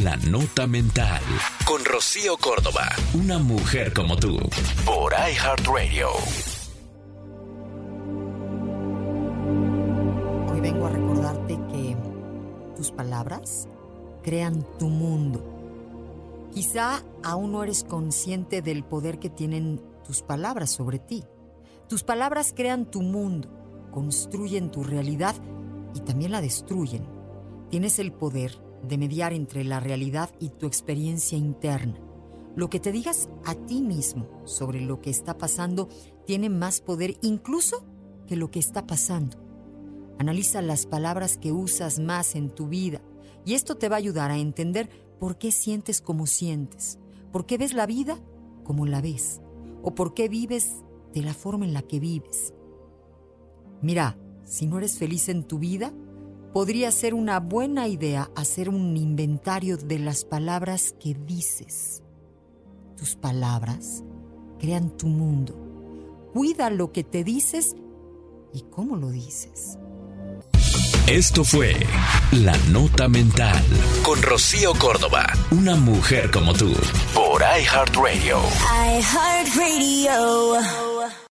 La Nota Mental. Con Rocío Córdoba. Una mujer como tú. Por iHeartRadio. Hoy vengo a recordarte que tus palabras crean tu mundo. Quizá aún no eres consciente del poder que tienen tus palabras sobre ti. Tus palabras crean tu mundo, construyen tu realidad y también la destruyen. Tienes el poder de mediar entre la realidad y tu experiencia interna. Lo que te digas a ti mismo sobre lo que está pasando tiene más poder incluso que lo que está pasando. Analiza las palabras que usas más en tu vida y esto te va a ayudar a entender por qué sientes como sientes, por qué ves la vida como la ves o por qué vives de la forma en la que vives. Mira, si no eres feliz en tu vida, podría ser una buena idea hacer un inventario de las palabras que dices. Tus palabras crean tu mundo. Cuida lo que te dices y cómo lo dices. Esto fue La Nota Mental con Rocío Córdoba, una mujer como tú, por iHeartRadio. iHeartRadio.